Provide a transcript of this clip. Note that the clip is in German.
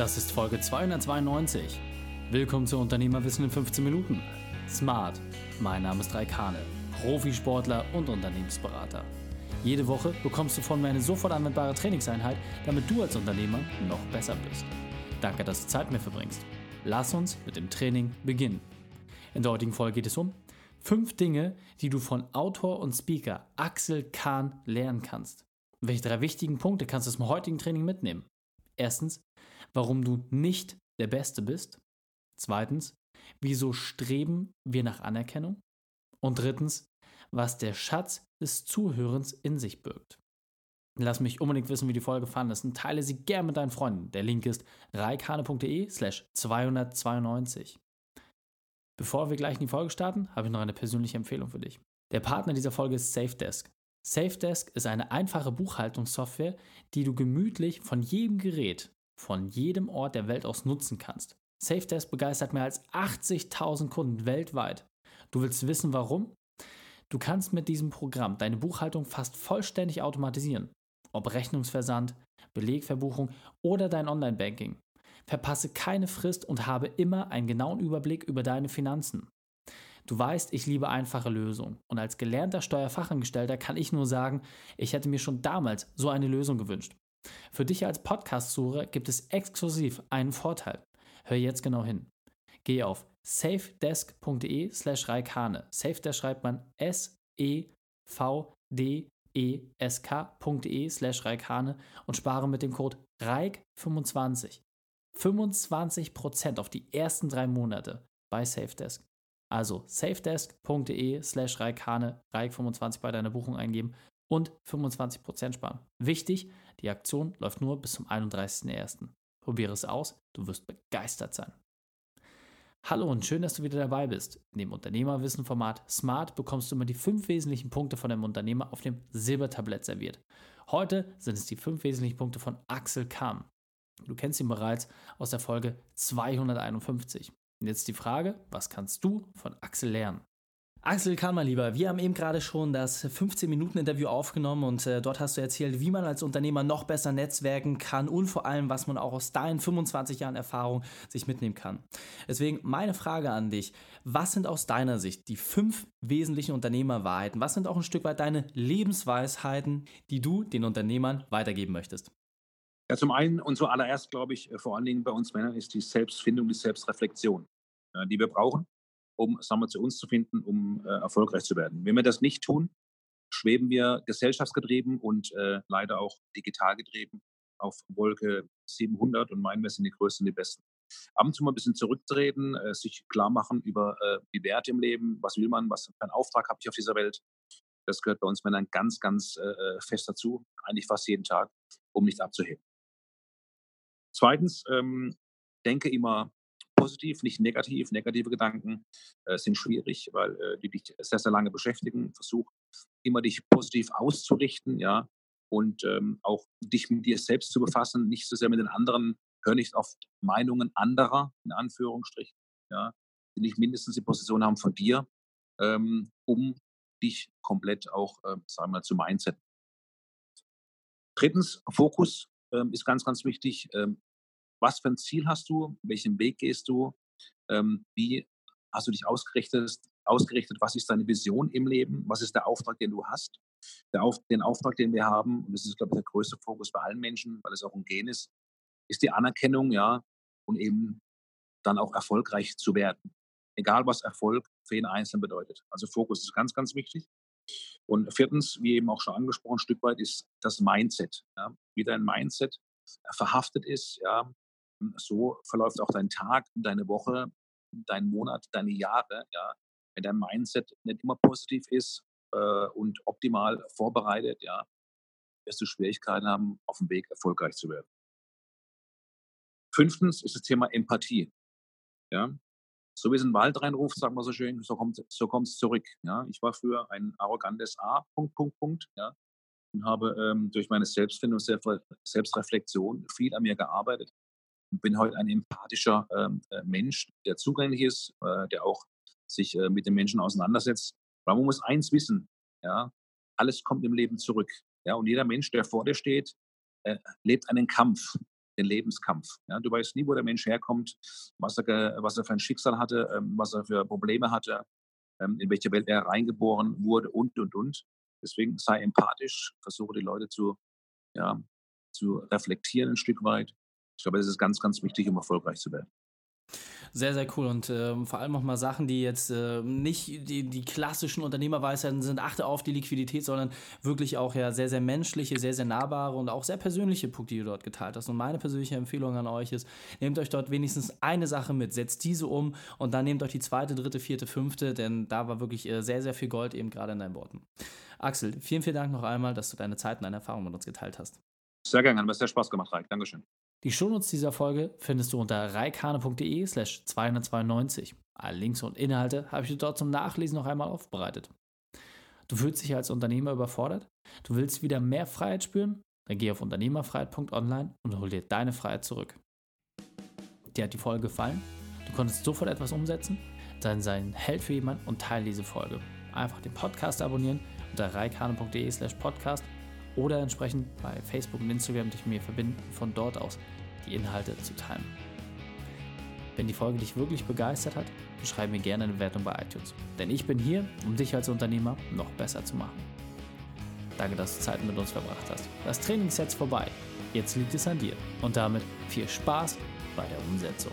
Das ist Folge 292. Willkommen zu Unternehmerwissen in 15 Minuten. Smart. Mein Name ist Raikane, Profisportler und Unternehmensberater. Jede Woche bekommst du von mir eine sofort anwendbare Trainingseinheit, damit du als Unternehmer noch besser bist. Danke, dass du Zeit mit mir verbringst. Lass uns mit dem Training beginnen. In der heutigen Folge geht es um fünf Dinge, die du von Autor und Speaker Axel Kahn lernen kannst. Welche drei wichtigen Punkte kannst du aus dem heutigen Training mitnehmen? Erstens, warum du nicht der Beste bist. Zweitens, wieso streben wir nach Anerkennung? Und drittens, was der Schatz des Zuhörens in sich birgt. Lass mich unbedingt wissen, wie die Folge fandest und teile sie gern mit deinen Freunden. Der Link ist reikane.de slash 292. Bevor wir gleich in die Folge starten, habe ich noch eine persönliche Empfehlung für dich. Der Partner dieser Folge ist SafeDesk. SafeDesk ist eine einfache Buchhaltungssoftware, die du gemütlich von jedem Gerät, von jedem Ort der Welt aus nutzen kannst. SafeDesk begeistert mehr als 80.000 Kunden weltweit. Du willst wissen, warum? Du kannst mit diesem Programm deine Buchhaltung fast vollständig automatisieren. Ob Rechnungsversand, Belegverbuchung oder dein Online-Banking. Verpasse keine Frist und habe immer einen genauen Überblick über deine Finanzen. Du weißt, ich liebe einfache Lösungen. Und als gelernter Steuerfachangestellter kann ich nur sagen, ich hätte mir schon damals so eine Lösung gewünscht. Für dich als Podcast-Sucher gibt es exklusiv einen Vorteil. Hör jetzt genau hin. Geh auf safedesk.de slash Raikane. Safedesk schreibt man S-E-V-D-E-S-K.de slash Raikane und spare mit dem Code RAIK25 25% auf die ersten drei Monate bei Safedesk. Also safedesk.de slash Raikane, Raik25 bei deiner Buchung eingeben und 25% sparen. Wichtig, die Aktion läuft nur bis zum 31.01. Probiere es aus, du wirst begeistert sein. Hallo und schön, dass du wieder dabei bist. In dem Unternehmerwissen-Format Smart bekommst du immer die fünf wesentlichen Punkte von einem Unternehmer auf dem Silbertablett serviert. Heute sind es die fünf wesentlichen Punkte von Axel Kahn. Du kennst ihn bereits aus der Folge 251. Und jetzt die Frage, was kannst du von Axel lernen? Axel Kahn, mein Lieber, wir haben eben gerade schon das 15-Minuten-Interview aufgenommen und äh, dort hast du erzählt, wie man als Unternehmer noch besser netzwerken kann und vor allem, was man auch aus deinen 25 Jahren Erfahrung sich mitnehmen kann. Deswegen meine Frage an dich, was sind aus deiner Sicht die fünf wesentlichen Unternehmerwahrheiten? Was sind auch ein Stück weit deine Lebensweisheiten, die du den Unternehmern weitergeben möchtest? Ja, zum einen und zuallererst, glaube ich, äh, vor allen Dingen bei uns Männern ist die Selbstfindung, die Selbstreflexion, äh, die wir brauchen, um sagen wir, zu uns zu finden, um äh, erfolgreich zu werden. Wenn wir das nicht tun, schweben wir gesellschaftsgetrieben und äh, leider auch digital getrieben auf Wolke 700 und meinen, wir sind die Größten, die Besten. Ab und zu mal ein bisschen zurücktreten, äh, sich klar machen über äh, die Werte im Leben, was will man, was für einen Auftrag habe ich auf dieser Welt. Das gehört bei uns Männern ganz, ganz fest dazu, eigentlich fast jeden Tag, um nicht abzuheben. Zweitens, ähm, denke immer positiv, nicht negativ. Negative Gedanken äh, sind schwierig, weil äh, die dich sehr, sehr lange beschäftigen. Versuch immer dich positiv auszurichten, ja, und ähm, auch dich mit dir selbst zu befassen, nicht so sehr mit den anderen. Hör nicht auf Meinungen anderer, in Anführungsstrichen, ja, die nicht mindestens die Position haben von dir, ähm, um dich komplett auch, äh, sagen wir mal, zu Mindset. Drittens, Fokus ähm, ist ganz, ganz wichtig. Ähm, was für ein Ziel hast du? Welchen Weg gehst du? Ähm, wie hast du dich ausgerichtet? ausgerichtet? Was ist deine Vision im Leben? Was ist der Auftrag, den du hast? Auf, den Auftrag, den wir haben, und das ist, glaube ich, der größte Fokus bei allen Menschen, weil es auch ein Gen ist, ist die Anerkennung, ja, und eben dann auch erfolgreich zu werden. Egal, was Erfolg für jeden Einzelnen bedeutet. Also Fokus ist ganz, ganz wichtig. Und viertens, wie eben auch schon angesprochen, ein Stück weit ist das Mindset. Ja, wie dein Mindset verhaftet ist, ja, so verläuft auch dein Tag, deine Woche, dein Monat, deine Jahre. Ja, wenn dein Mindset nicht immer positiv ist äh, und optimal vorbereitet, ja, wirst du Schwierigkeiten haben, auf dem Weg erfolgreich zu werden. Fünftens ist das Thema Empathie. Ja, so wie es in den Wald reinruft, sagen wir so schön, so kommt so es zurück. Ja, ich war früher ein arrogantes A. Punkt, Punkt, Punkt. Ja, und habe ähm, durch meine Selbstfindung, Selbstreflexion viel an mir gearbeitet und bin heute ein empathischer ähm, äh, Mensch, der zugänglich ist, äh, der auch sich äh, mit den Menschen auseinandersetzt. Weil man muss eins wissen, ja, alles kommt im Leben zurück. Ja, und jeder Mensch, der vor dir steht, äh, lebt einen Kampf. Den Lebenskampf. Ja, du weißt nie, wo der Mensch herkommt, was er, was er für ein Schicksal hatte, ähm, was er für Probleme hatte, ähm, in welche Welt er reingeboren wurde und, und, und. Deswegen sei empathisch, versuche die Leute zu, ja, zu reflektieren ein Stück weit. Ich glaube, das ist ganz, ganz wichtig, um erfolgreich zu werden. Sehr, sehr cool und äh, vor allem auch mal Sachen, die jetzt äh, nicht die, die klassischen Unternehmerweisheiten sind, achte auf die Liquidität, sondern wirklich auch ja sehr, sehr menschliche, sehr, sehr nahbare und auch sehr persönliche Punkte, die du dort geteilt hast. Und meine persönliche Empfehlung an euch ist, nehmt euch dort wenigstens eine Sache mit, setzt diese um und dann nehmt euch die zweite, dritte, vierte, fünfte, denn da war wirklich äh, sehr, sehr viel Gold eben gerade in deinen Worten. Axel, vielen, vielen Dank noch einmal, dass du deine Zeit und deine Erfahrungen mit uns geteilt hast. Sehr gerne, hat mir sehr Spaß gemacht, Reik. Dankeschön. Die Shownotes dieser Folge findest du unter reikane.de slash 292. Alle Links und Inhalte habe ich dir dort zum Nachlesen noch einmal aufbereitet. Du fühlst dich als Unternehmer überfordert? Du willst wieder mehr Freiheit spüren? Dann geh auf unternehmerfreiheit.online und hol dir deine Freiheit zurück. Dir hat die Folge gefallen? Du konntest sofort etwas umsetzen? Dann sei ein Held für jemanden und teile diese Folge. Einfach den Podcast abonnieren unter reikane.de slash podcast oder entsprechend bei Facebook und Instagram dich mit mir verbinden, von dort aus die Inhalte zu teilen. Wenn die Folge dich wirklich begeistert hat, schreib mir gerne eine Wertung bei iTunes. Denn ich bin hier, um dich als Unternehmer noch besser zu machen. Danke, dass du Zeit mit uns verbracht hast. Das Training ist vorbei. Jetzt liegt es an dir. Und damit viel Spaß bei der Umsetzung.